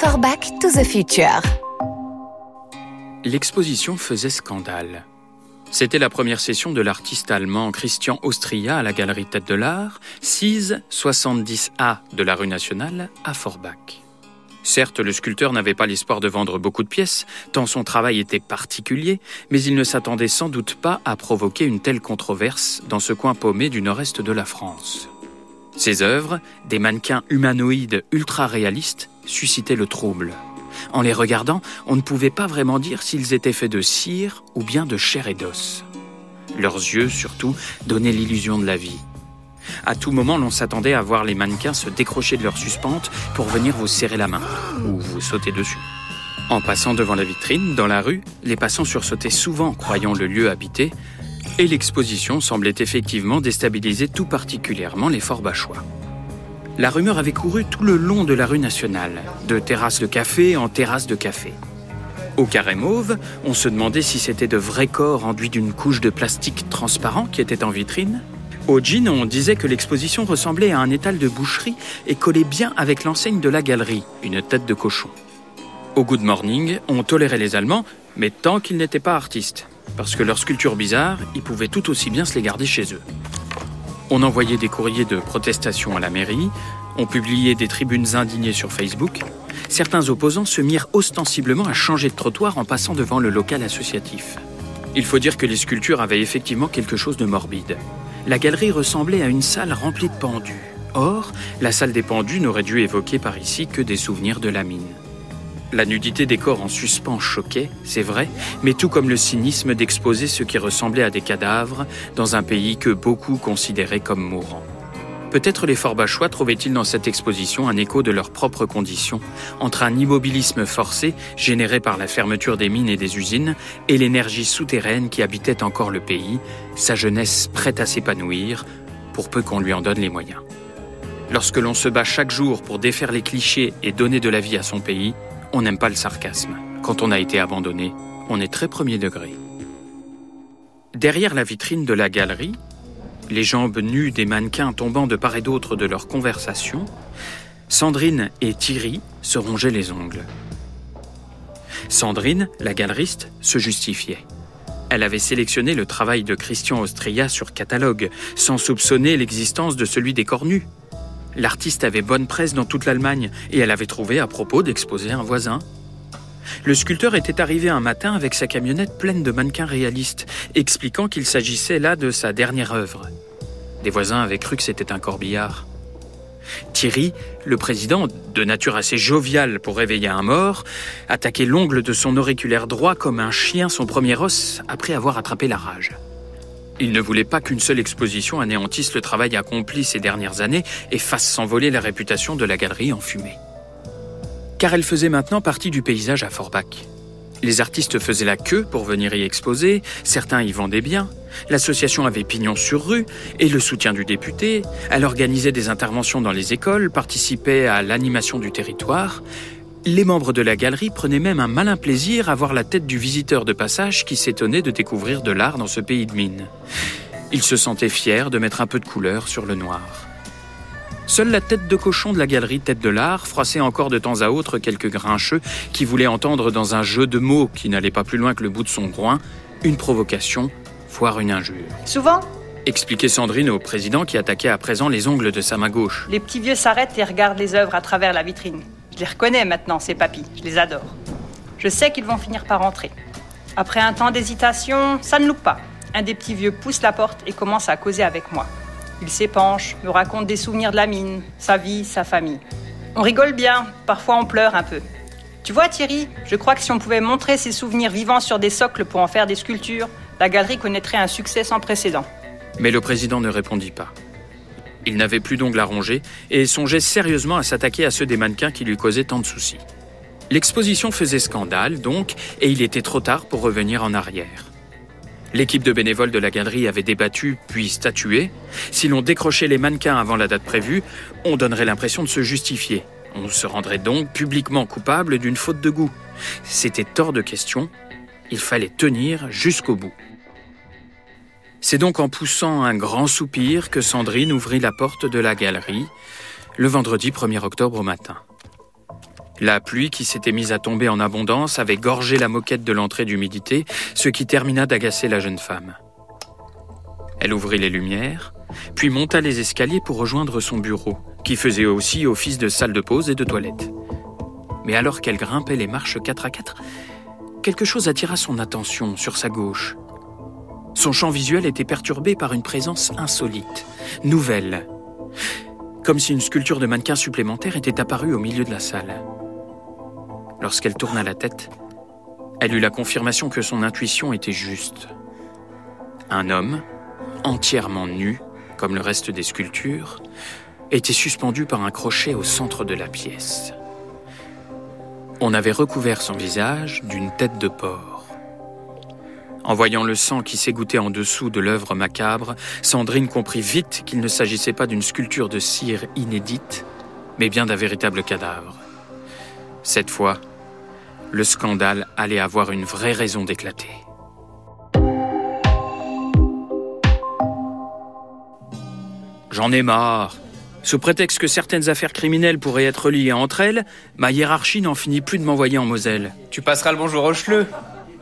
For Back to the Future. L'exposition faisait scandale. C'était la première session de l'artiste allemand Christian Austria à la Galerie Tête de l'Art, 6 70A de la rue nationale à Forbach. Certes, le sculpteur n'avait pas l'espoir de vendre beaucoup de pièces, tant son travail était particulier, mais il ne s'attendait sans doute pas à provoquer une telle controverse dans ce coin paumé du nord-est de la France. Ses œuvres, des mannequins humanoïdes ultra réalistes, suscitaient le trouble. En les regardant, on ne pouvait pas vraiment dire s'ils étaient faits de cire ou bien de chair et d'os. Leurs yeux, surtout, donnaient l'illusion de la vie. À tout moment, l'on s'attendait à voir les mannequins se décrocher de leur suspente pour venir vous serrer la main ou vous sauter dessus. En passant devant la vitrine, dans la rue, les passants sursautaient souvent croyant le lieu habité, et l'exposition semblait effectivement déstabiliser tout particulièrement les forts bachois. La rumeur avait couru tout le long de la rue nationale, de terrasse de café en terrasse de café. Au carré mauve, on se demandait si c'était de vrais corps enduits d'une couche de plastique transparent qui était en vitrine. Au jean, on disait que l'exposition ressemblait à un étal de boucherie et collait bien avec l'enseigne de la galerie, une tête de cochon. Au Good Morning, on tolérait les Allemands, mais tant qu'ils n'étaient pas artistes, parce que leurs sculptures bizarres, ils pouvaient tout aussi bien se les garder chez eux. On envoyait des courriers de protestation à la mairie, on publiait des tribunes indignées sur Facebook. Certains opposants se mirent ostensiblement à changer de trottoir en passant devant le local associatif. Il faut dire que les sculptures avaient effectivement quelque chose de morbide. La galerie ressemblait à une salle remplie de pendus. Or, la salle des pendus n'aurait dû évoquer par ici que des souvenirs de la mine. La nudité des corps en suspens choquait, c'est vrai, mais tout comme le cynisme d'exposer ce qui ressemblait à des cadavres dans un pays que beaucoup considéraient comme mourant. Peut-être les Forbachois trouvaient-ils dans cette exposition un écho de leurs propres conditions, entre un immobilisme forcé généré par la fermeture des mines et des usines et l'énergie souterraine qui habitait encore le pays, sa jeunesse prête à s'épanouir, pour peu qu'on lui en donne les moyens. Lorsque l'on se bat chaque jour pour défaire les clichés et donner de la vie à son pays, on n'aime pas le sarcasme. Quand on a été abandonné, on est très premier degré. Derrière la vitrine de la galerie, les jambes nues des mannequins tombant de part et d'autre de leur conversation, Sandrine et Thierry se rongeaient les ongles. Sandrine, la galeriste, se justifiait. Elle avait sélectionné le travail de Christian Austria sur catalogue, sans soupçonner l'existence de celui des cornus. L'artiste avait bonne presse dans toute l'Allemagne et elle avait trouvé à propos d'exposer un voisin. Le sculpteur était arrivé un matin avec sa camionnette pleine de mannequins réalistes, expliquant qu'il s'agissait là de sa dernière œuvre. Des voisins avaient cru que c'était un corbillard. Thierry, le président, de nature assez joviale pour réveiller un mort, attaquait l'ongle de son auriculaire droit comme un chien son premier os après avoir attrapé la rage. Il ne voulait pas qu'une seule exposition anéantisse le travail accompli ces dernières années et fasse s'envoler la réputation de la galerie en fumée. Car elle faisait maintenant partie du paysage à Forbach. Les artistes faisaient la queue pour venir y exposer, certains y vendaient bien, l'association avait pignon sur rue et le soutien du député, elle organisait des interventions dans les écoles, participait à l'animation du territoire, les membres de la galerie prenaient même un malin plaisir à voir la tête du visiteur de passage qui s'étonnait de découvrir de l'art dans ce pays de mine. Ils se sentaient fiers de mettre un peu de couleur sur le noir. Seule la tête de cochon de la galerie Tête de l'Art froissait encore de temps à autre quelques grincheux qui voulaient entendre dans un jeu de mots qui n'allait pas plus loin que le bout de son groin une provocation, voire une injure. Souvent Expliquait Sandrine au président qui attaquait à présent les ongles de sa main gauche. Les petits vieux s'arrêtent et regardent les œuvres à travers la vitrine. Je les reconnais maintenant, ces papis. Je les adore. Je sais qu'ils vont finir par rentrer. Après un temps d'hésitation, ça ne loupe pas. Un des petits vieux pousse la porte et commence à causer avec moi. Il s'épanche, me raconte des souvenirs de la mine, sa vie, sa famille. On rigole bien, parfois on pleure un peu. Tu vois Thierry, je crois que si on pouvait montrer ces souvenirs vivants sur des socles pour en faire des sculptures, la galerie connaîtrait un succès sans précédent. Mais le président ne répondit pas. Il n'avait plus d'ongles à ronger et songeait sérieusement à s'attaquer à ceux des mannequins qui lui causaient tant de soucis. L'exposition faisait scandale, donc, et il était trop tard pour revenir en arrière. L'équipe de bénévoles de la galerie avait débattu puis statué. Si l'on décrochait les mannequins avant la date prévue, on donnerait l'impression de se justifier. On se rendrait donc publiquement coupable d'une faute de goût. C'était hors de question. Il fallait tenir jusqu'au bout. C'est donc en poussant un grand soupir que Sandrine ouvrit la porte de la galerie le vendredi 1er octobre au matin. La pluie qui s'était mise à tomber en abondance avait gorgé la moquette de l'entrée d'humidité, ce qui termina d'agacer la jeune femme. Elle ouvrit les lumières, puis monta les escaliers pour rejoindre son bureau, qui faisait aussi office de salle de pause et de toilette. Mais alors qu'elle grimpait les marches quatre à quatre, quelque chose attira son attention sur sa gauche. Son champ visuel était perturbé par une présence insolite, nouvelle, comme si une sculpture de mannequin supplémentaire était apparue au milieu de la salle. Lorsqu'elle tourna la tête, elle eut la confirmation que son intuition était juste. Un homme, entièrement nu, comme le reste des sculptures, était suspendu par un crochet au centre de la pièce. On avait recouvert son visage d'une tête de porc. En voyant le sang qui s'égouttait en dessous de l'œuvre macabre, Sandrine comprit vite qu'il ne s'agissait pas d'une sculpture de cire inédite, mais bien d'un véritable cadavre. Cette fois, le scandale allait avoir une vraie raison d'éclater. J'en ai marre. Sous prétexte que certaines affaires criminelles pourraient être liées entre elles, ma hiérarchie n'en finit plus de m'envoyer en Moselle. Tu passeras le bonjour au chleux.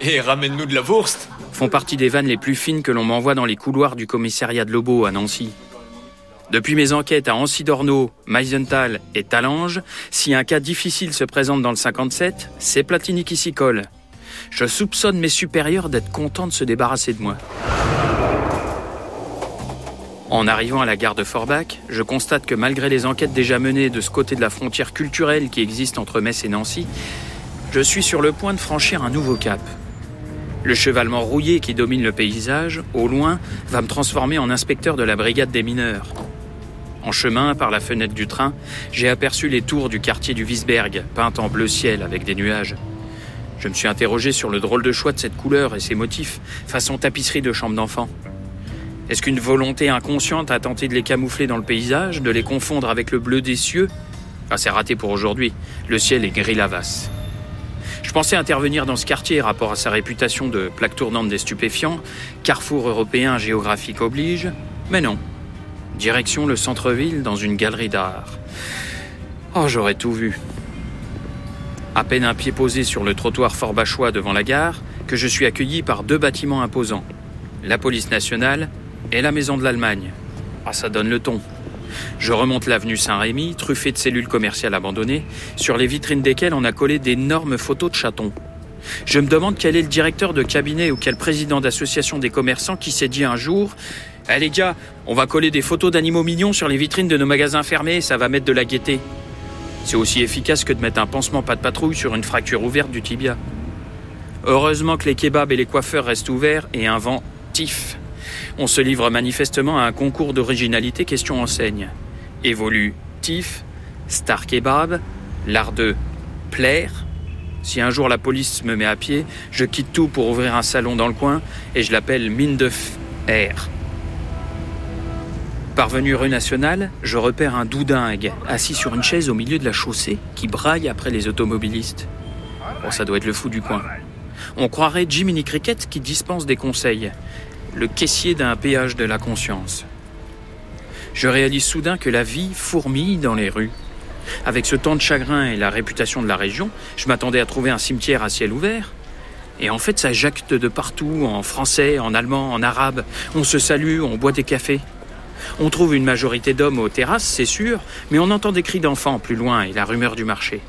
Et ramène-nous de la Wurst. Font partie des vannes les plus fines que l'on m'envoie dans les couloirs du commissariat de Lobo à Nancy. Depuis mes enquêtes à Ancy-Dorneau, Meisenthal et Talange, si un cas difficile se présente dans le 57, c'est Platini qui s'y colle. Je soupçonne mes supérieurs d'être contents de se débarrasser de moi. En arrivant à la gare de Forbach, je constate que malgré les enquêtes déjà menées de ce côté de la frontière culturelle qui existe entre Metz et Nancy, je suis sur le point de franchir un nouveau cap. Le chevalement rouillé qui domine le paysage, au loin, va me transformer en inspecteur de la brigade des mineurs. En chemin, par la fenêtre du train, j'ai aperçu les tours du quartier du Wiesberg, peintes en bleu ciel avec des nuages. Je me suis interrogé sur le drôle de choix de cette couleur et ses motifs, façon tapisserie de chambre d'enfant. Est-ce qu'une volonté inconsciente a tenté de les camoufler dans le paysage, de les confondre avec le bleu des cieux? Ah, c'est raté pour aujourd'hui. Le ciel est gris lavasse. Je pensais intervenir dans ce quartier rapport à sa réputation de plaque tournante des stupéfiants, carrefour européen géographique oblige, mais non. Direction le centre-ville dans une galerie d'art. Oh, j'aurais tout vu. À peine un pied posé sur le trottoir fort bachois devant la gare, que je suis accueilli par deux bâtiments imposants. La police nationale et la maison de l'Allemagne. Ah, ça donne le ton. Je remonte l'avenue Saint-Rémy, truffée de cellules commerciales abandonnées, sur les vitrines desquelles on a collé d'énormes photos de chatons. Je me demande quel est le directeur de cabinet ou quel président d'association des commerçants qui s'est dit un jour Eh les gars, on va coller des photos d'animaux mignons sur les vitrines de nos magasins fermés, ça va mettre de la gaieté. C'est aussi efficace que de mettre un pansement pas de patrouille sur une fracture ouverte du tibia. Heureusement que les kebabs et les coiffeurs restent ouverts et un vent tif on se livre manifestement à un concours d'originalité question enseigne. Évolue TIF, Star Kebab, l'art de plaire. Si un jour la police me met à pied, je quitte tout pour ouvrir un salon dans le coin et je l'appelle Mine de Air. Parvenu rue nationale, je repère un doudingue assis sur une chaise au milieu de la chaussée qui braille après les automobilistes. Bon, ça doit être le fou du coin. On croirait Jiminy Cricket qui dispense des conseils le caissier d'un péage de la conscience. Je réalise soudain que la vie fourmille dans les rues. Avec ce temps de chagrin et la réputation de la région, je m'attendais à trouver un cimetière à ciel ouvert. Et en fait, ça jacte de partout, en français, en allemand, en arabe. On se salue, on boit des cafés. On trouve une majorité d'hommes aux terrasses, c'est sûr, mais on entend des cris d'enfants plus loin et la rumeur du marché.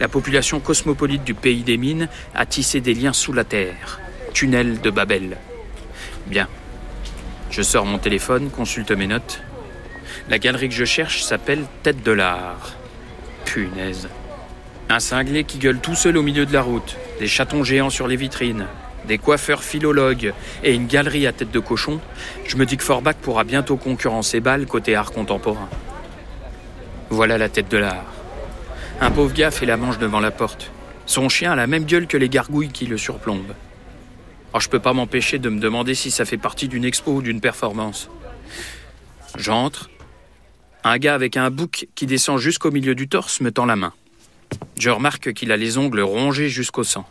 La population cosmopolite du pays des mines a tissé des liens sous la terre. Tunnel de Babel. Bien. Je sors mon téléphone, consulte mes notes. La galerie que je cherche s'appelle Tête de l'Art. Punaise. Un cinglé qui gueule tout seul au milieu de la route, des chatons géants sur les vitrines, des coiffeurs philologues et une galerie à tête de cochon, je me dis que Forbach pourra bientôt concurrencer Bâle côté art contemporain. Voilà la tête de l'art. Un pauvre gars fait la manche devant la porte. Son chien a la même gueule que les gargouilles qui le surplombent. Alors je peux pas m'empêcher de me demander si ça fait partie d'une expo ou d'une performance. J'entre. Un gars avec un bouc qui descend jusqu'au milieu du torse me tend la main. Je remarque qu'il a les ongles rongés jusqu'au sang.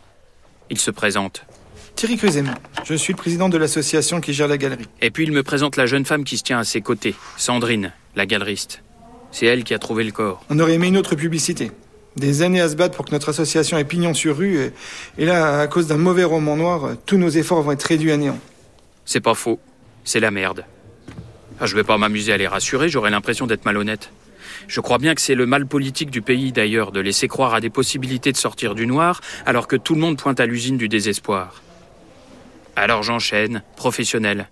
Il se présente. Thierry Cruzem, je suis le président de l'association qui gère la galerie. Et puis il me présente la jeune femme qui se tient à ses côtés, Sandrine, la galeriste. C'est elle qui a trouvé le corps. On aurait aimé une autre publicité. Des années à se battre pour que notre association ait pignon sur rue, et, là, à cause d'un mauvais roman noir, tous nos efforts vont être réduits à néant. C'est pas faux. C'est la merde. Ah, je vais pas m'amuser à les rassurer, j'aurais l'impression d'être malhonnête. Je crois bien que c'est le mal politique du pays d'ailleurs de laisser croire à des possibilités de sortir du noir alors que tout le monde pointe à l'usine du désespoir. Alors j'enchaîne, professionnel.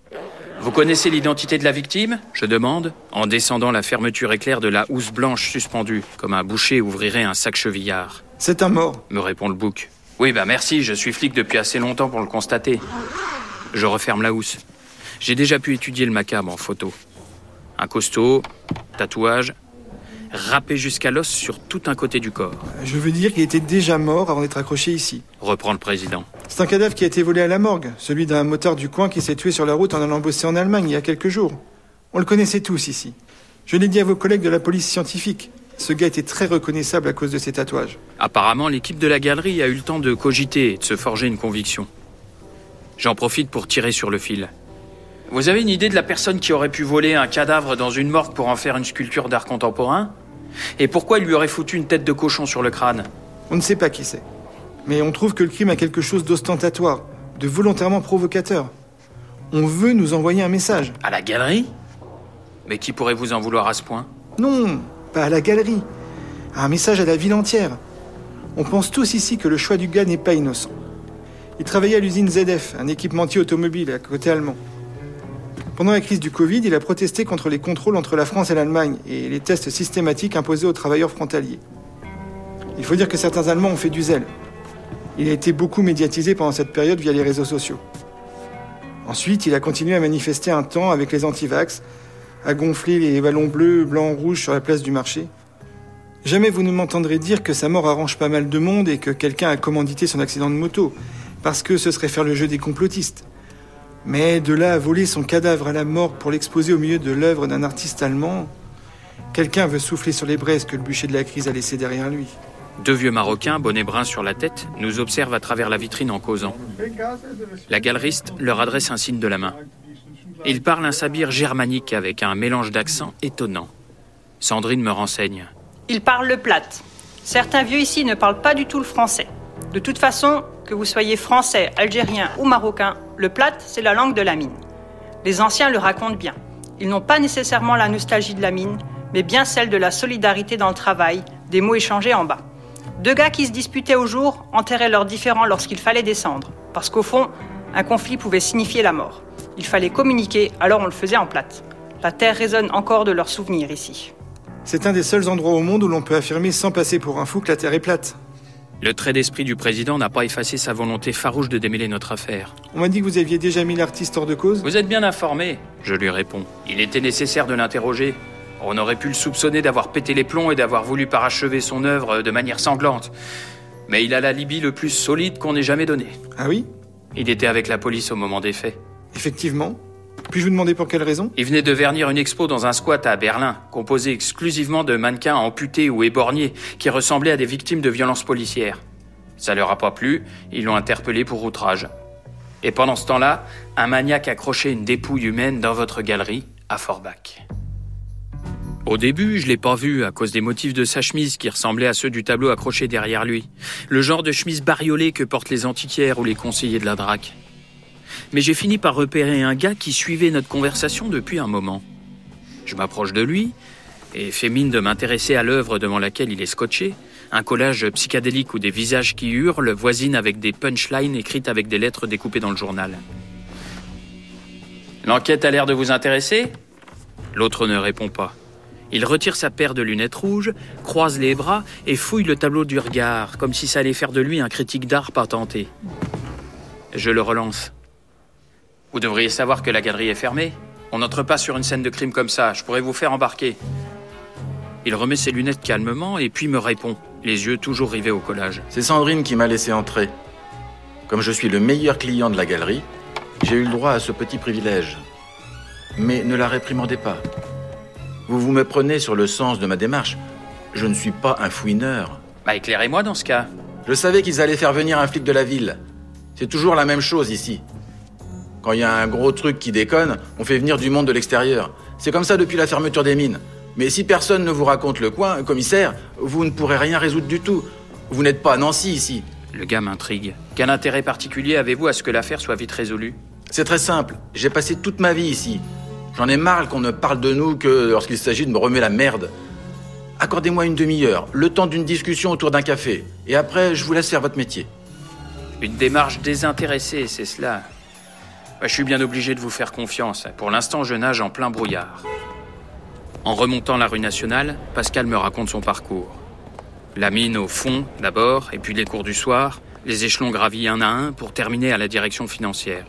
Vous connaissez l'identité de la victime Je demande, en descendant la fermeture éclair de la housse blanche suspendue, comme un boucher ouvrirait un sac chevillard. C'est un mort, me répond le bouc. Oui, bah merci, je suis flic depuis assez longtemps pour le constater. Je referme la housse. J'ai déjà pu étudier le macabre en photo. Un costaud, tatouage, râpé jusqu'à l'os sur tout un côté du corps. Je veux dire qu'il était déjà mort avant d'être accroché ici. Reprend le président. C'est un cadavre qui a été volé à la morgue, celui d'un moteur du coin qui s'est tué sur la route en allant bosser en Allemagne il y a quelques jours. On le connaissait tous ici. Je l'ai dit à vos collègues de la police scientifique. Ce gars était très reconnaissable à cause de ses tatouages. Apparemment, l'équipe de la galerie a eu le temps de cogiter et de se forger une conviction. J'en profite pour tirer sur le fil. Vous avez une idée de la personne qui aurait pu voler un cadavre dans une morgue pour en faire une sculpture d'art contemporain Et pourquoi il lui aurait foutu une tête de cochon sur le crâne On ne sait pas qui c'est. Mais on trouve que le crime a quelque chose d'ostentatoire, de volontairement provocateur. On veut nous envoyer un message. À la galerie Mais qui pourrait vous en vouloir à ce point Non, pas à la galerie. Un message à la ville entière. On pense tous ici que le choix du gars n'est pas innocent. Il travaillait à l'usine ZF, un équipementier automobile à côté allemand. Pendant la crise du Covid, il a protesté contre les contrôles entre la France et l'Allemagne et les tests systématiques imposés aux travailleurs frontaliers. Il faut dire que certains Allemands ont fait du zèle. Il a été beaucoup médiatisé pendant cette période via les réseaux sociaux. Ensuite, il a continué à manifester un temps avec les antivax, à gonfler les ballons bleus, blancs, rouges sur la place du marché. Jamais vous ne m'entendrez dire que sa mort arrange pas mal de monde et que quelqu'un a commandité son accident de moto, parce que ce serait faire le jeu des complotistes. Mais de là à voler son cadavre à la mort pour l'exposer au milieu de l'œuvre d'un artiste allemand, quelqu'un veut souffler sur les braises que le bûcher de la crise a laissé derrière lui. Deux vieux Marocains, bonnet brun sur la tête, nous observent à travers la vitrine en causant. La galeriste leur adresse un signe de la main. Ils parlent un sabir germanique avec un mélange d'accents étonnant. Sandrine me renseigne. Ils parlent le plate. Certains vieux ici ne parlent pas du tout le français. De toute façon, que vous soyez français, algérien ou marocain, le plate, c'est la langue de la mine. Les anciens le racontent bien. Ils n'ont pas nécessairement la nostalgie de la mine, mais bien celle de la solidarité dans le travail, des mots échangés en bas. Deux gars qui se disputaient au jour enterraient leurs différends lorsqu'il fallait descendre, parce qu'au fond, un conflit pouvait signifier la mort. Il fallait communiquer, alors on le faisait en plate. La terre résonne encore de leurs souvenirs ici. C'est un des seuls endroits au monde où l'on peut affirmer sans passer pour un fou que la terre est plate. Le trait d'esprit du président n'a pas effacé sa volonté farouche de démêler notre affaire. On m'a dit que vous aviez déjà mis l'artiste hors de cause. Vous êtes bien informé, je lui réponds. Il était nécessaire de l'interroger. On aurait pu le soupçonner d'avoir pété les plombs et d'avoir voulu parachever son œuvre de manière sanglante. Mais il a l'alibi le plus solide qu'on ait jamais donné. Ah oui? Il était avec la police au moment des faits. Effectivement. Puis-je vous demander pour quelle raison? Il venait de vernir une expo dans un squat à Berlin, composé exclusivement de mannequins amputés ou éborgnés, qui ressemblaient à des victimes de violences policières. Ça leur a pas plu, ils l'ont interpellé pour outrage. Et pendant ce temps-là, un maniaque accrochait une dépouille humaine dans votre galerie, à Forbach. Au début, je l'ai pas vu à cause des motifs de sa chemise qui ressemblaient à ceux du tableau accroché derrière lui. Le genre de chemise bariolée que portent les antiquaires ou les conseillers de la DRAC mais j'ai fini par repérer un gars qui suivait notre conversation depuis un moment. Je m'approche de lui et fais mine de m'intéresser à l'œuvre devant laquelle il est scotché, un collage psychédélique où des visages qui hurlent voisinent avec des punchlines écrites avec des lettres découpées dans le journal. L'enquête a l'air de vous intéresser? L'autre ne répond pas. Il retire sa paire de lunettes rouges, croise les bras et fouille le tableau du regard, comme si ça allait faire de lui un critique d'art patenté. Je le relance. Vous devriez savoir que la galerie est fermée. On n'entre pas sur une scène de crime comme ça. Je pourrais vous faire embarquer. Il remet ses lunettes calmement et puis me répond, les yeux toujours rivés au collage. C'est Sandrine qui m'a laissé entrer. Comme je suis le meilleur client de la galerie, j'ai eu le droit à ce petit privilège. Mais ne la réprimandez pas. Vous vous me prenez sur le sens de ma démarche. Je ne suis pas un fouineur. Bah éclairez-moi dans ce cas. Je savais qu'ils allaient faire venir un flic de la ville. C'est toujours la même chose ici. Quand il y a un gros truc qui déconne, on fait venir du monde de l'extérieur. C'est comme ça depuis la fermeture des mines. Mais si personne ne vous raconte le coin, commissaire, vous ne pourrez rien résoudre du tout. Vous n'êtes pas à Nancy ici. Le gars m'intrigue. Quel intérêt particulier avez-vous à ce que l'affaire soit vite résolue? C'est très simple. J'ai passé toute ma vie ici. J'en ai marre qu'on ne parle de nous que lorsqu'il s'agit de me remuer la merde. Accordez-moi une demi-heure, le temps d'une discussion autour d'un café. Et après, je vous laisse faire votre métier. Une démarche désintéressée, c'est cela. Je suis bien obligé de vous faire confiance. Pour l'instant, je nage en plein brouillard. En remontant la rue nationale, Pascal me raconte son parcours. La mine au fond, d'abord, et puis les cours du soir, les échelons gravis un à un pour terminer à la direction financière.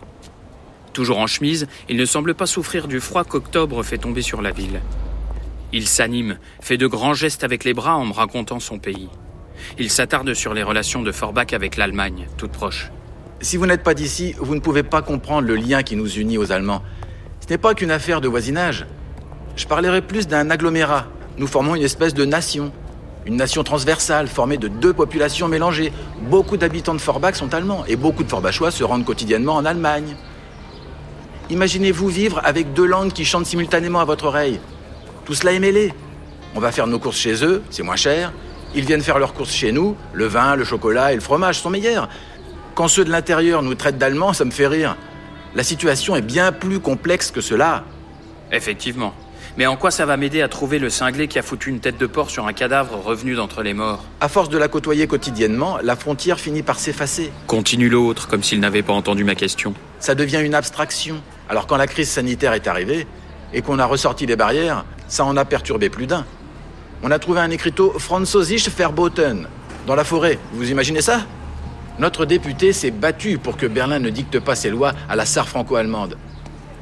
Toujours en chemise, il ne semble pas souffrir du froid qu'octobre fait tomber sur la ville. Il s'anime, fait de grands gestes avec les bras en me racontant son pays. Il s'attarde sur les relations de Forbach avec l'Allemagne, toute proche. Si vous n'êtes pas d'ici, vous ne pouvez pas comprendre le lien qui nous unit aux Allemands. Ce n'est pas qu'une affaire de voisinage. Je parlerai plus d'un agglomérat. Nous formons une espèce de nation. Une nation transversale formée de deux populations mélangées. Beaucoup d'habitants de Forbach sont allemands et beaucoup de Forbachois se rendent quotidiennement en Allemagne. Imaginez-vous vivre avec deux langues qui chantent simultanément à votre oreille. Tout cela est mêlé. On va faire nos courses chez eux, c'est moins cher. Ils viennent faire leurs courses chez nous. Le vin, le chocolat et le fromage sont meilleurs. Quand ceux de l'intérieur nous traitent d'Allemands, ça me fait rire. La situation est bien plus complexe que cela. Effectivement. Mais en quoi ça va m'aider à trouver le cinglé qui a foutu une tête de porc sur un cadavre revenu d'entre les morts À force de la côtoyer quotidiennement, la frontière finit par s'effacer. Continue l'autre, comme s'il n'avait pas entendu ma question. Ça devient une abstraction. Alors quand la crise sanitaire est arrivée et qu'on a ressorti les barrières, ça en a perturbé plus d'un. On a trouvé un écriteau Französisch Verboten dans la forêt. Vous imaginez ça? Notre député s'est battu pour que Berlin ne dicte pas ses lois à la SAR franco-allemande.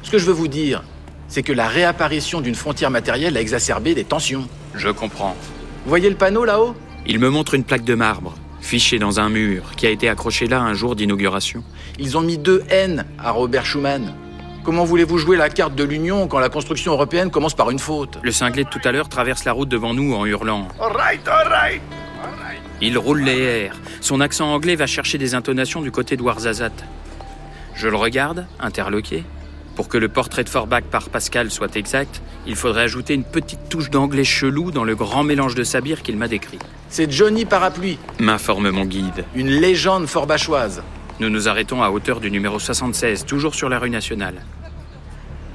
Ce que je veux vous dire, c'est que la réapparition d'une frontière matérielle a exacerbé des tensions. Je comprends. Vous voyez le panneau là-haut? Il me montre une plaque de marbre, fichée dans un mur, qui a été accrochée là un jour d'inauguration. Ils ont mis deux N à Robert Schuman. Comment voulez-vous jouer la carte de l'Union quand la construction européenne commence par une faute? Le cinglé de tout à l'heure traverse la route devant nous en hurlant. All right, all right. Il roule les airs. Son accent anglais va chercher des intonations du côté de Warzazat. Je le regarde, interloqué. Pour que le portrait de Forbach par Pascal soit exact, il faudrait ajouter une petite touche d'anglais chelou dans le grand mélange de sabir qu'il m'a décrit. C'est Johnny Parapluie, M'informe mon guide. une légende forbachoise. Nous nous arrêtons à hauteur du numéro 76, toujours sur la rue nationale.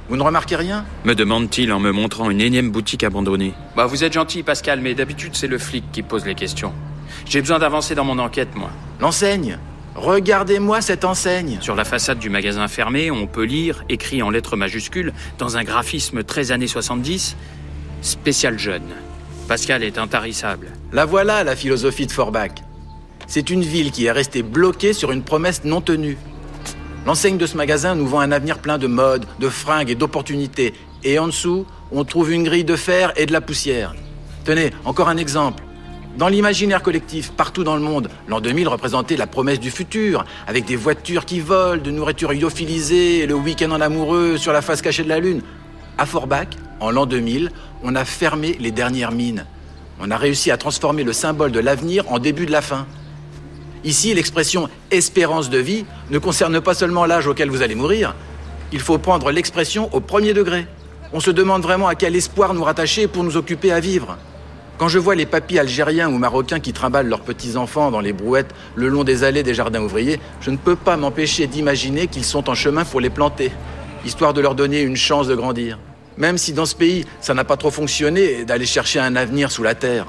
Vous ne remarquez rien? Me demande-t-il en me montrant une énième boutique abandonnée. Bah vous êtes gentil Pascal, mais d'habitude c'est le flic qui pose les questions. J'ai besoin d'avancer dans mon enquête, moi. L'enseigne Regardez-moi cette enseigne Sur la façade du magasin fermé, on peut lire, écrit en lettres majuscules, dans un graphisme très années 70, Spécial jeune. Pascal est intarissable. La voilà, la philosophie de Forbach. C'est une ville qui est restée bloquée sur une promesse non tenue. L'enseigne de ce magasin nous vend un avenir plein de mode, de fringues et d'opportunités. Et en dessous, on trouve une grille de fer et de la poussière. Tenez, encore un exemple. Dans l'imaginaire collectif, partout dans le monde, l'an 2000 représentait la promesse du futur, avec des voitures qui volent, de nourriture lyophilisée le week-end en amoureux sur la face cachée de la Lune. À Forbach, en l'an 2000, on a fermé les dernières mines. On a réussi à transformer le symbole de l'avenir en début de la fin. Ici, l'expression espérance de vie ne concerne pas seulement l'âge auquel vous allez mourir. Il faut prendre l'expression au premier degré. On se demande vraiment à quel espoir nous rattacher pour nous occuper à vivre. Quand je vois les papis algériens ou marocains qui trimballent leurs petits-enfants dans les brouettes le long des allées des jardins ouvriers, je ne peux pas m'empêcher d'imaginer qu'ils sont en chemin pour les planter, histoire de leur donner une chance de grandir. Même si dans ce pays, ça n'a pas trop fonctionné d'aller chercher un avenir sous la terre.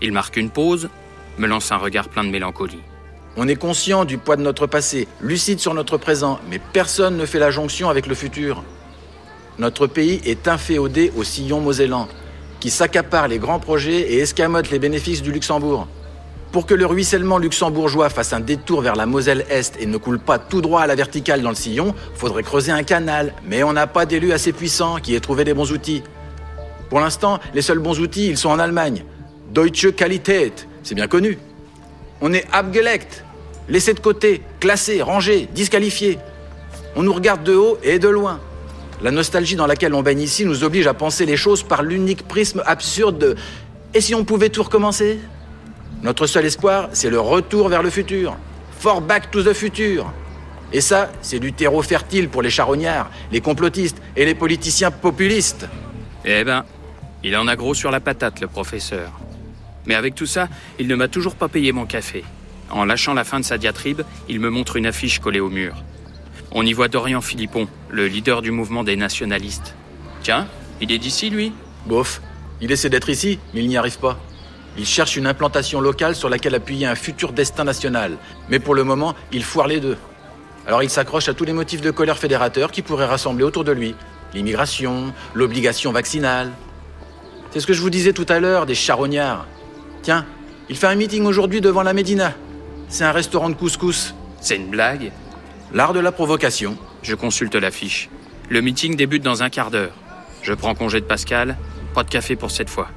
Il marque une pause, me lance un regard plein de mélancolie. On est conscient du poids de notre passé, lucide sur notre présent, mais personne ne fait la jonction avec le futur. Notre pays est inféodé au sillon mosellan, qui s'accapare les grands projets et escamote les bénéfices du Luxembourg. Pour que le ruissellement luxembourgeois fasse un détour vers la Moselle Est et ne coule pas tout droit à la verticale dans le sillon, faudrait creuser un canal, mais on n'a pas d'élu assez puissant qui ait trouvé les bons outils. Pour l'instant, les seuls bons outils, ils sont en Allemagne. Deutsche Qualität, c'est bien connu. On est abgelegt, laissé de côté, classé, rangé, disqualifié. On nous regarde de haut et de loin. La nostalgie dans laquelle on baigne ici nous oblige à penser les choses par l'unique prisme absurde de Et si on pouvait tout recommencer? Notre seul espoir, c'est le retour vers le futur. For back to the future. Et ça, c'est du terreau fertile pour les charognards, les complotistes et les politiciens populistes. Eh ben, Il en a gros sur la patate, le professeur. Mais avec tout ça, il ne m'a toujours pas payé mon café. En lâchant la fin de sa diatribe, il me montre une affiche collée au mur. On y voit Dorian Philippon, le leader du mouvement des nationalistes. Tiens, il est d'ici, lui? Bof, il essaie d'être ici, mais il n'y arrive pas. Il cherche une implantation locale sur laquelle appuyer un futur destin national. Mais pour le moment, il foire les deux. Alors il s'accroche à tous les motifs de colère fédérateurs qui pourraient rassembler autour de lui. L'immigration, l'obligation vaccinale. C'est ce que je vous disais tout à l'heure, des charognards. Tiens, il fait un meeting aujourd'hui devant la Médina. C'est un restaurant de couscous. C'est une blague? L'art de la provocation. Je consulte l'affiche. Le meeting débute dans un quart d'heure. Je prends congé de Pascal. Pas de café pour cette fois.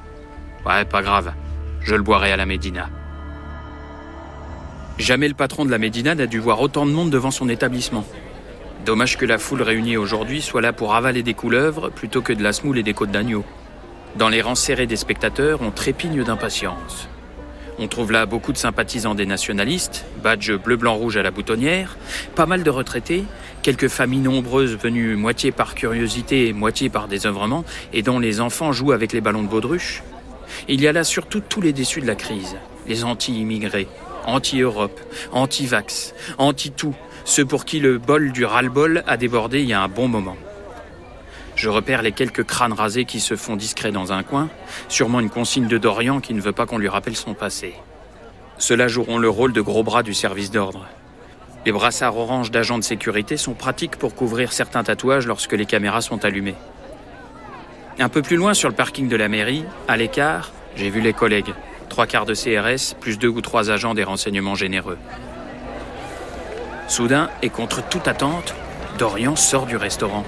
Ouais, pas grave. Je le boirai à la Médina. Jamais le patron de la Médina n'a dû voir autant de monde devant son établissement. Dommage que la foule réunie aujourd'hui soit là pour avaler des couleuvres plutôt que de la semoule et des côtes d'agneau. Dans les rangs serrés des spectateurs, on trépigne d'impatience. On trouve là beaucoup de sympathisants des nationalistes, badge bleu-blanc-rouge à la boutonnière, pas mal de retraités, quelques familles nombreuses venues moitié par curiosité et moitié par désœuvrement, et dont les enfants jouent avec les ballons de baudruche. Il y a là surtout tous les déçus de la crise, les anti-immigrés, anti-Europe, anti-vax, anti-tout, ceux pour qui le bol du ras-le-bol a débordé il y a un bon moment. Je repère les quelques crânes rasés qui se font discrets dans un coin, sûrement une consigne de Dorian qui ne veut pas qu'on lui rappelle son passé. Ceux-là joueront le rôle de gros bras du service d'ordre. Les brassards orange d'agents de sécurité sont pratiques pour couvrir certains tatouages lorsque les caméras sont allumées. Un peu plus loin sur le parking de la mairie, à l'écart, j'ai vu les collègues. Trois quarts de CRS, plus deux ou trois agents des renseignements généreux. Soudain, et contre toute attente, Dorian sort du restaurant.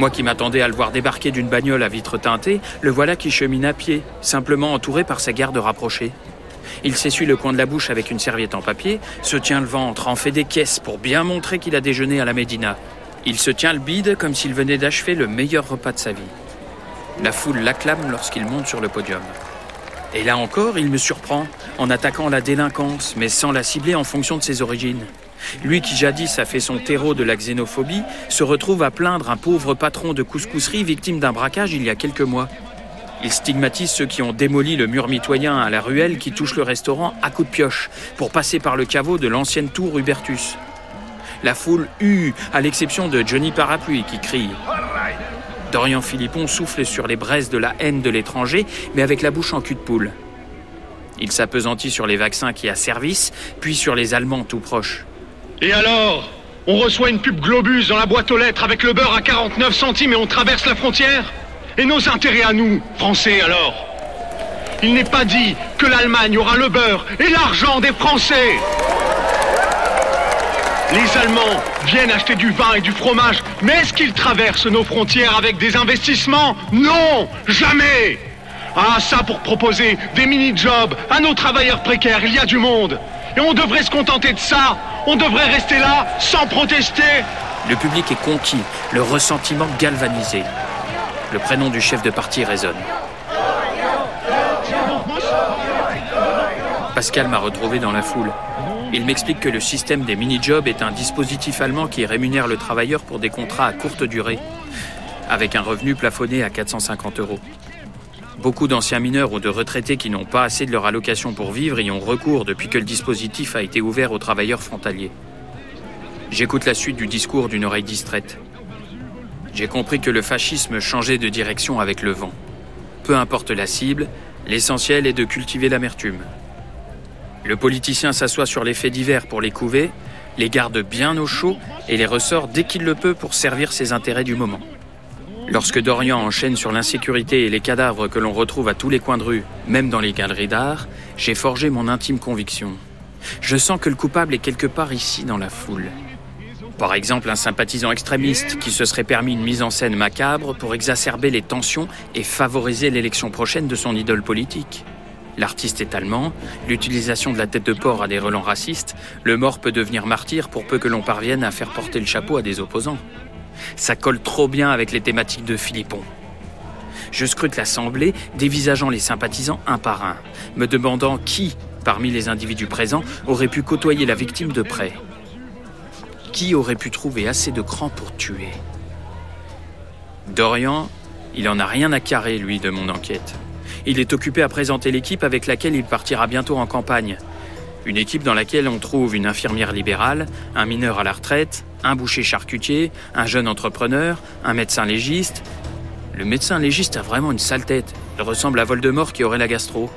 Moi qui m'attendais à le voir débarquer d'une bagnole à vitre teintée, le voilà qui chemine à pied, simplement entouré par ses gardes rapprochés. Il s'essuie le coin de la bouche avec une serviette en papier, se tient le ventre, en fait des caisses pour bien montrer qu'il a déjeuné à la Médina. Il se tient le bide comme s'il venait d'achever le meilleur repas de sa vie. La foule l'acclame lorsqu'il monte sur le podium. Et là encore, il me surprend, en attaquant la délinquance, mais sans la cibler en fonction de ses origines. Lui qui jadis a fait son terreau de la xénophobie se retrouve à plaindre un pauvre patron de couscousserie victime d'un braquage il y a quelques mois. Il stigmatise ceux qui ont démoli le mur mitoyen à la ruelle qui touche le restaurant à coups de pioche pour passer par le caveau de l'ancienne tour Hubertus. La foule hue, à l'exception de Johnny Parapluie qui crie. Dorian Philippon souffle sur les braises de la haine de l'étranger, mais avec la bouche en cul de poule. Il s'apesantit sur les vaccins qui asservissent, puis sur les Allemands tout proches. Et alors On reçoit une pub Globus dans la boîte aux lettres avec le beurre à 49 centimes et on traverse la frontière. Et nos intérêts à nous, Français alors? Il n'est pas dit que l'Allemagne aura le beurre et l'argent des Français. Les Allemands viennent acheter du vin et du fromage, mais est-ce qu'ils traversent nos frontières avec des investissements? Non Jamais. Ah ça pour proposer des mini-jobs à nos travailleurs précaires, il y a du monde. Et on devrait se contenter de ça On devrait rester là sans protester Le public est conquis, le ressentiment galvanisé. Le prénom du chef de parti résonne. Pascal m'a retrouvé dans la foule. Il m'explique que le système des mini-jobs est un dispositif allemand qui rémunère le travailleur pour des contrats à courte durée, avec un revenu plafonné à 450 euros. Beaucoup d'anciens mineurs ou de retraités qui n'ont pas assez de leur allocation pour vivre y ont recours depuis que le dispositif a été ouvert aux travailleurs frontaliers. J'écoute la suite du discours d'une oreille distraite. J'ai compris que le fascisme changeait de direction avec le vent. Peu importe la cible, l'essentiel est de cultiver l'amertume. Le politicien s'assoit sur les faits divers pour les couver, les garde bien au chaud et les ressort dès qu'il le peut pour servir ses intérêts du moment. Lorsque Dorian enchaîne sur l'insécurité et les cadavres que l'on retrouve à tous les coins de rue, même dans les galeries d'art, j'ai forgé mon intime conviction. Je sens que le coupable est quelque part ici dans la foule. Par exemple, un sympathisant extrémiste qui se serait permis une mise en scène macabre pour exacerber les tensions et favoriser l'élection prochaine de son idole politique. L'artiste est allemand, l'utilisation de la tête de porc a des relents racistes, le mort peut devenir martyr pour peu que l'on parvienne à faire porter le chapeau à des opposants. Ça colle trop bien avec les thématiques de Philippon. Je scrute l'assemblée, dévisageant les sympathisants un par un, me demandant qui, parmi les individus présents, aurait pu côtoyer la victime de près. Qui aurait pu trouver assez de cran pour tuer? Dorian Il en a rien à carrer, lui, de mon enquête. Il est occupé à présenter l'équipe avec laquelle il partira bientôt en campagne. Une équipe dans laquelle on trouve une infirmière libérale, un mineur à la retraite, un boucher charcutier, un jeune entrepreneur, un médecin légiste. Le médecin légiste a vraiment une sale tête. Il ressemble à Voldemort qui aurait la gastro.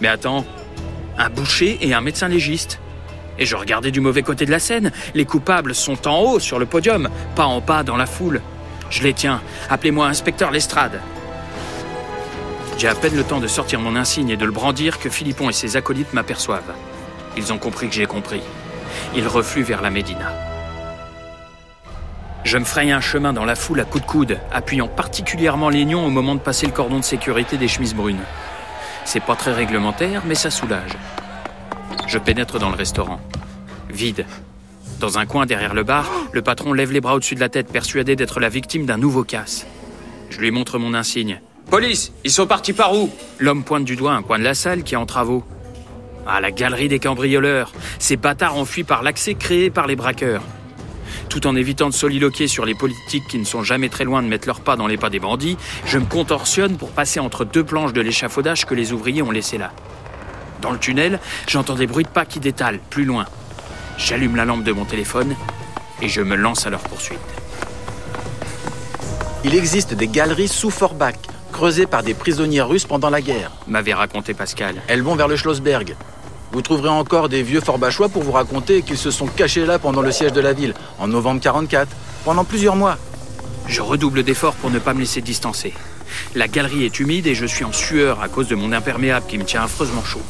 Mais attends, un boucher et un médecin légiste. Et je regardais du mauvais côté de la scène. Les coupables sont en haut sur le podium, pas en bas dans la foule. Je les tiens. Appelez-moi inspecteur Lestrade. J'ai à peine le temps de sortir mon insigne et de le brandir que Philippon et ses acolytes m'aperçoivent. Ils ont compris que j'ai compris. Ils refluent vers la Médina. Je me fraye un chemin dans la foule à coups de coude, appuyant particulièrement les nions au moment de passer le cordon de sécurité des chemises brunes. C'est pas très réglementaire, mais ça soulage. Je pénètre dans le restaurant. Vide. Dans un coin derrière le bar, le patron lève les bras au-dessus de la tête, persuadé d'être la victime d'un nouveau casse. Je lui montre mon insigne. Police, ils sont partis par où L'homme pointe du doigt un coin de la salle qui est en travaux. Ah, la galerie des cambrioleurs. Ces bâtards ont fui par l'accès créé par les braqueurs. Tout en évitant de soliloquer sur les politiques qui ne sont jamais très loin de mettre leurs pas dans les pas des bandits, je me contorsionne pour passer entre deux planches de l'échafaudage que les ouvriers ont laissé là. Dans le tunnel, j'entends des bruits de pas qui détalent, plus loin. J'allume la lampe de mon téléphone et je me lance à leur poursuite. Il existe des galeries sous Forbach, creusées par des prisonniers russes pendant la guerre. M'avait raconté Pascal. Elles vont vers le Schlossberg. Vous trouverez encore des vieux forbachois pour vous raconter qu'ils se sont cachés là pendant le siège de la ville, en novembre 44, pendant plusieurs mois. Je redouble d'efforts pour ne pas me laisser distancer. La galerie est humide et je suis en sueur à cause de mon imperméable qui me tient affreusement chaud.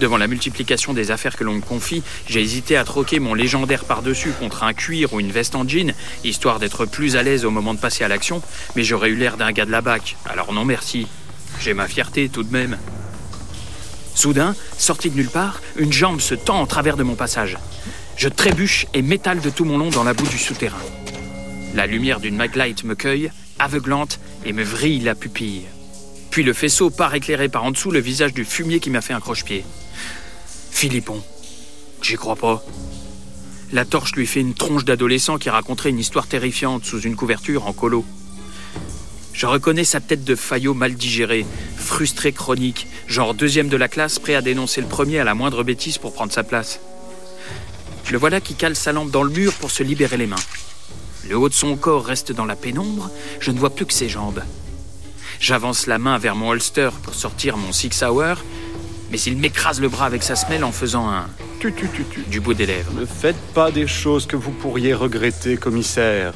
Devant la multiplication des affaires que l'on me confie, j'ai hésité à troquer mon légendaire par-dessus contre un cuir ou une veste en jean, histoire d'être plus à l'aise au moment de passer à l'action, mais j'aurais eu l'air d'un gars de la BAC. Alors non merci. J'ai ma fierté tout de même. Soudain, sorti de nulle part, une jambe se tend en travers de mon passage. Je trébuche et m'étale de tout mon long dans la boue du souterrain. La lumière d'une maglite me cueille, aveuglante, et me vrille la pupille. Puis le faisceau part éclairer par en dessous le visage du fumier qui m'a fait un croche-pied. Philippon. J'y crois pas. La torche lui fait une tronche d'adolescent qui raconterait une histoire terrifiante sous une couverture en colo. Je reconnais sa tête de faillot mal digéré, frustré chronique, genre deuxième de la classe, prêt à dénoncer le premier à la moindre bêtise pour prendre sa place. Le voilà qui cale sa lampe dans le mur pour se libérer les mains. Le haut de son corps reste dans la pénombre, je ne vois plus que ses jambes. J'avance la main vers mon holster pour sortir mon Six Hour, mais il m'écrase le bras avec sa semelle en faisant un Tu, tu, tu, tu. du bout des lèvres. Ne faites pas des choses que vous pourriez regretter, commissaire.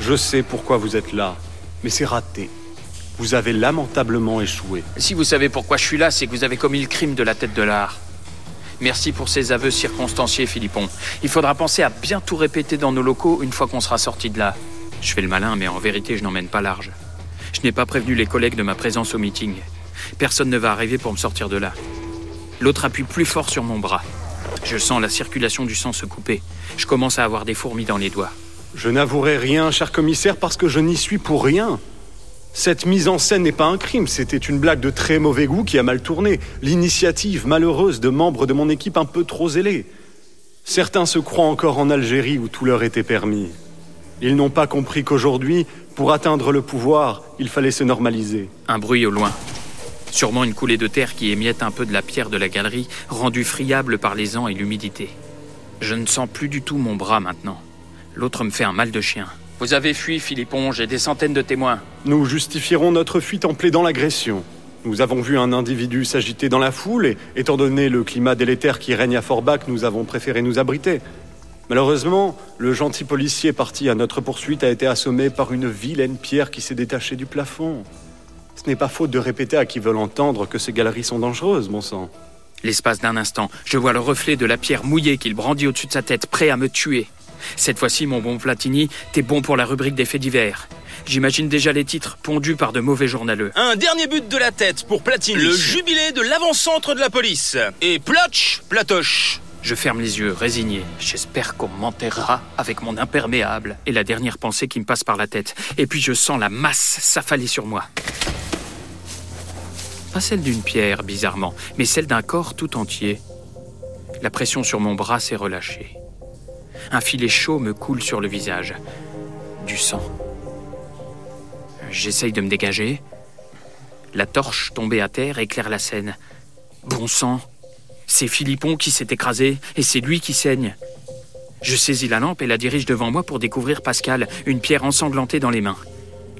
Je sais pourquoi vous êtes là, mais c'est raté. Vous avez lamentablement échoué. Si vous savez pourquoi je suis là, c'est que vous avez commis le crime de la tête de l'art. Merci pour ces aveux circonstanciés, Philippon. Il faudra penser à bien tout répéter dans nos locaux une fois qu'on sera sorti de là. Je fais le malin, mais en vérité, je n'emmène pas large. Je n'ai pas prévenu les collègues de ma présence au meeting. Personne ne va arriver pour me sortir de là. L'autre appuie plus fort sur mon bras. Je sens la circulation du sang se couper. Je commence à avoir des fourmis dans les doigts. Je n'avouerai rien, cher commissaire, parce que je n'y suis pour rien. Cette mise en scène n'est pas un crime, c'était une blague de très mauvais goût qui a mal tourné, l'initiative malheureuse de membres de mon équipe un peu trop zélés. Certains se croient encore en Algérie où tout leur était permis. Ils n'ont pas compris qu'aujourd'hui, pour atteindre le pouvoir, il fallait se normaliser. Un bruit au loin. Sûrement une coulée de terre qui émiette un peu de la pierre de la galerie, rendue friable par les ans et l'humidité. Je ne sens plus du tout mon bras maintenant. L'autre me fait un mal de chien. Vous avez fui, Philippon, j'ai des centaines de témoins. Nous justifierons notre fuite en plaidant l'agression. Nous avons vu un individu s'agiter dans la foule et, étant donné le climat délétère qui règne à Forbach, nous avons préféré nous abriter. Malheureusement, le gentil policier parti à notre poursuite a été assommé par une vilaine pierre qui s'est détachée du plafond. Ce n'est pas faute de répéter à qui veulent entendre que ces galeries sont dangereuses, mon sang. L'espace d'un instant, je vois le reflet de la pierre mouillée qu'il brandit au-dessus de sa tête, prêt à me tuer. Cette fois-ci, mon bon Platini, t'es bon pour la rubrique des faits divers. J'imagine déjà les titres pondus par de mauvais journaleux. Un dernier but de la tête pour Platini. Le jubilé de l'avant-centre de la police. Et Plotch, Platoche. Je ferme les yeux, résigné. J'espère qu'on m'enterrera avec mon imperméable. Et la dernière pensée qui me passe par la tête. Et puis je sens la masse s'affaler sur moi. Pas celle d'une pierre, bizarrement, mais celle d'un corps tout entier. La pression sur mon bras s'est relâchée. Un filet chaud me coule sur le visage. Du sang. J'essaye de me dégager. La torche tombée à terre éclaire la scène. Bon sang, c'est Philippon qui s'est écrasé et c'est lui qui saigne. Je saisis la lampe et la dirige devant moi pour découvrir Pascal, une pierre ensanglantée dans les mains.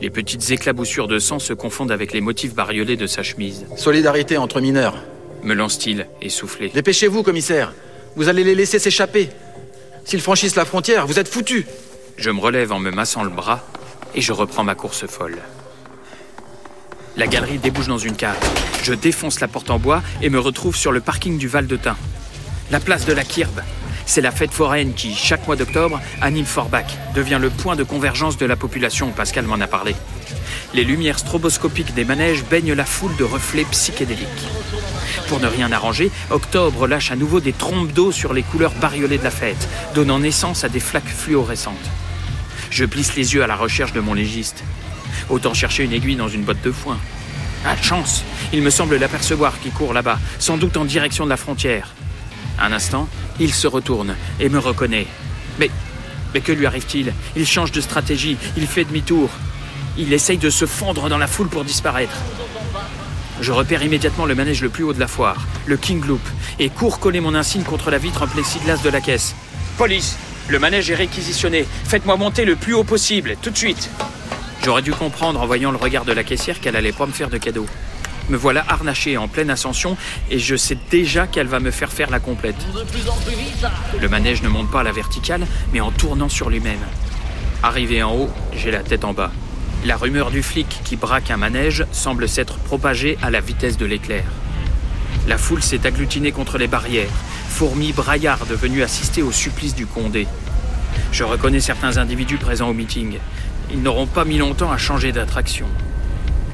Les petites éclaboussures de sang se confondent avec les motifs bariolés de sa chemise. Solidarité entre mineurs. Me lance-t-il, essoufflé. Dépêchez-vous, commissaire. Vous allez les laisser s'échapper. S'ils franchissent la frontière, vous êtes foutus. Je me relève en me massant le bras et je reprends ma course folle. La galerie débouche dans une cave. Je défonce la porte en bois et me retrouve sur le parking du Val de Thym. La place de la Kirbe. C'est la fête foraine qui, chaque mois d'octobre, anime Forbach, devient le point de convergence de la population, Pascal m'en a parlé. Les lumières stroboscopiques des manèges baignent la foule de reflets psychédéliques. Pour ne rien arranger, Octobre lâche à nouveau des trompes d'eau sur les couleurs bariolées de la fête, donnant naissance à des flaques fluorescentes. Je plisse les yeux à la recherche de mon légiste. Autant chercher une aiguille dans une botte de foin. Ah, chance Il me semble l'apercevoir qui court là-bas, sans doute en direction de la frontière. Un instant, il se retourne et me reconnaît. Mais, mais que lui arrive-t-il? Il change de stratégie, il fait demi-tour. Il essaye de se fondre dans la foule pour disparaître. Je repère immédiatement le manège le plus haut de la foire, le King Loop, et cours coller mon insigne contre la vitre en plexiglas de la caisse. Police Le manège est réquisitionné. Faites-moi monter le plus haut possible, tout de suite. J'aurais dû comprendre en voyant le regard de la caissière qu'elle allait pas me faire de cadeau. Me voilà harnaché en pleine ascension et je sais déjà qu'elle va me faire faire la complète. Le manège ne monte pas à la verticale, mais en tournant sur lui-même. Arrivé en haut, j'ai la tête en bas. La rumeur du flic qui braque un manège semble s'être propagée à la vitesse de l'éclair. La foule s'est agglutinée contre les barrières, fourmis braillardes venues assister au supplice du Condé. Je reconnais certains individus présents au meeting. Ils n'auront pas mis longtemps à changer d'attraction.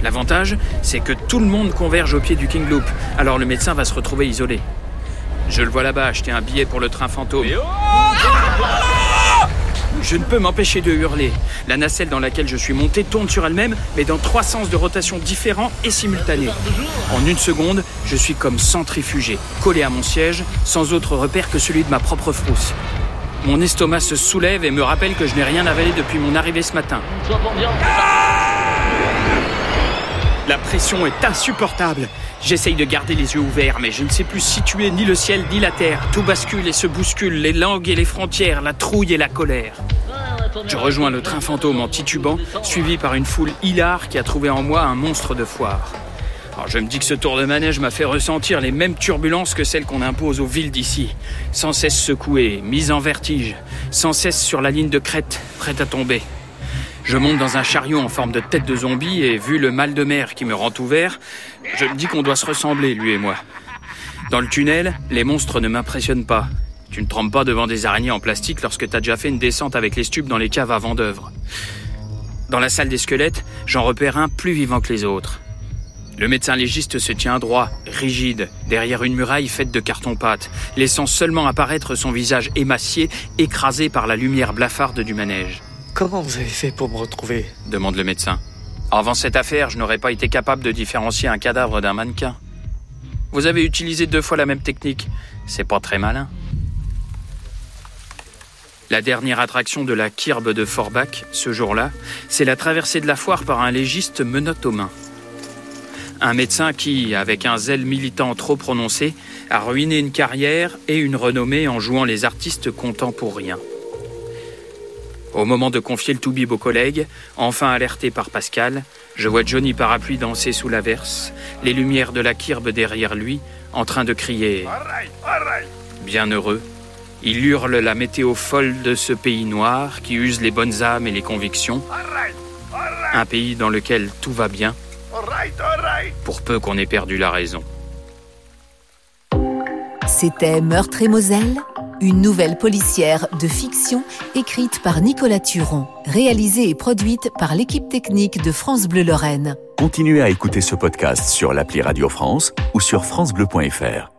L'avantage, c'est que tout le monde converge au pied du King Loop, alors le médecin va se retrouver isolé. Je le vois là-bas acheter un billet pour le train fantôme. Je ne peux m'empêcher de hurler. La nacelle dans laquelle je suis monté tourne sur elle-même, mais dans trois sens de rotation différents et simultanés. En une seconde, je suis comme centrifugé, collé à mon siège, sans autre repère que celui de ma propre frousse. Mon estomac se soulève et me rappelle que je n'ai rien avalé depuis mon arrivée ce matin. La pression est insupportable. J'essaye de garder les yeux ouverts, mais je ne sais plus situer ni le ciel ni la terre. Tout bascule et se bouscule, les langues et les frontières, la trouille et la colère. Je rejoins le train fantôme en titubant, suivi par une foule hilare qui a trouvé en moi un monstre de foire. Alors je me dis que ce tour de manège m'a fait ressentir les mêmes turbulences que celles qu'on impose aux villes d'ici. Sans cesse secouées, mise en vertige, sans cesse sur la ligne de crête, prête à tomber. Je monte dans un chariot en forme de tête de zombie et vu le mal de mer qui me rend ouvert, je me dis qu'on doit se ressembler, lui et moi. Dans le tunnel, les monstres ne m'impressionnent pas. Tu ne trempes pas devant des araignées en plastique lorsque t'as déjà fait une descente avec les stupes dans les caves à d'œuvre. Dans la salle des squelettes, j'en repère un plus vivant que les autres. Le médecin légiste se tient droit, rigide, derrière une muraille faite de carton-pâte, laissant seulement apparaître son visage émacié, écrasé par la lumière blafarde du manège. Comment vous avez fait pour me retrouver? demande le médecin. Avant cette affaire, je n'aurais pas été capable de différencier un cadavre d'un mannequin. Vous avez utilisé deux fois la même technique. C'est pas très malin. La dernière attraction de la Kirbe de Forbach, ce jour-là, c'est la traversée de la foire par un légiste menotte aux mains. Un médecin qui, avec un zèle militant trop prononcé, a ruiné une carrière et une renommée en jouant les artistes contents pour rien. Au moment de confier le toubib aux collègues, enfin alerté par Pascal, je vois Johnny Parapluie danser sous l'averse, les lumières de la kirbe derrière lui, en train de crier Bien heureux, il hurle la météo folle de ce pays noir qui use les bonnes âmes et les convictions. Un pays dans lequel tout va bien, pour peu qu'on ait perdu la raison. C'était Meurtre et Moselle une nouvelle policière de fiction écrite par Nicolas Turon, réalisée et produite par l'équipe technique de France Bleu Lorraine. Continuez à écouter ce podcast sur l'appli Radio France ou sur francebleu.fr.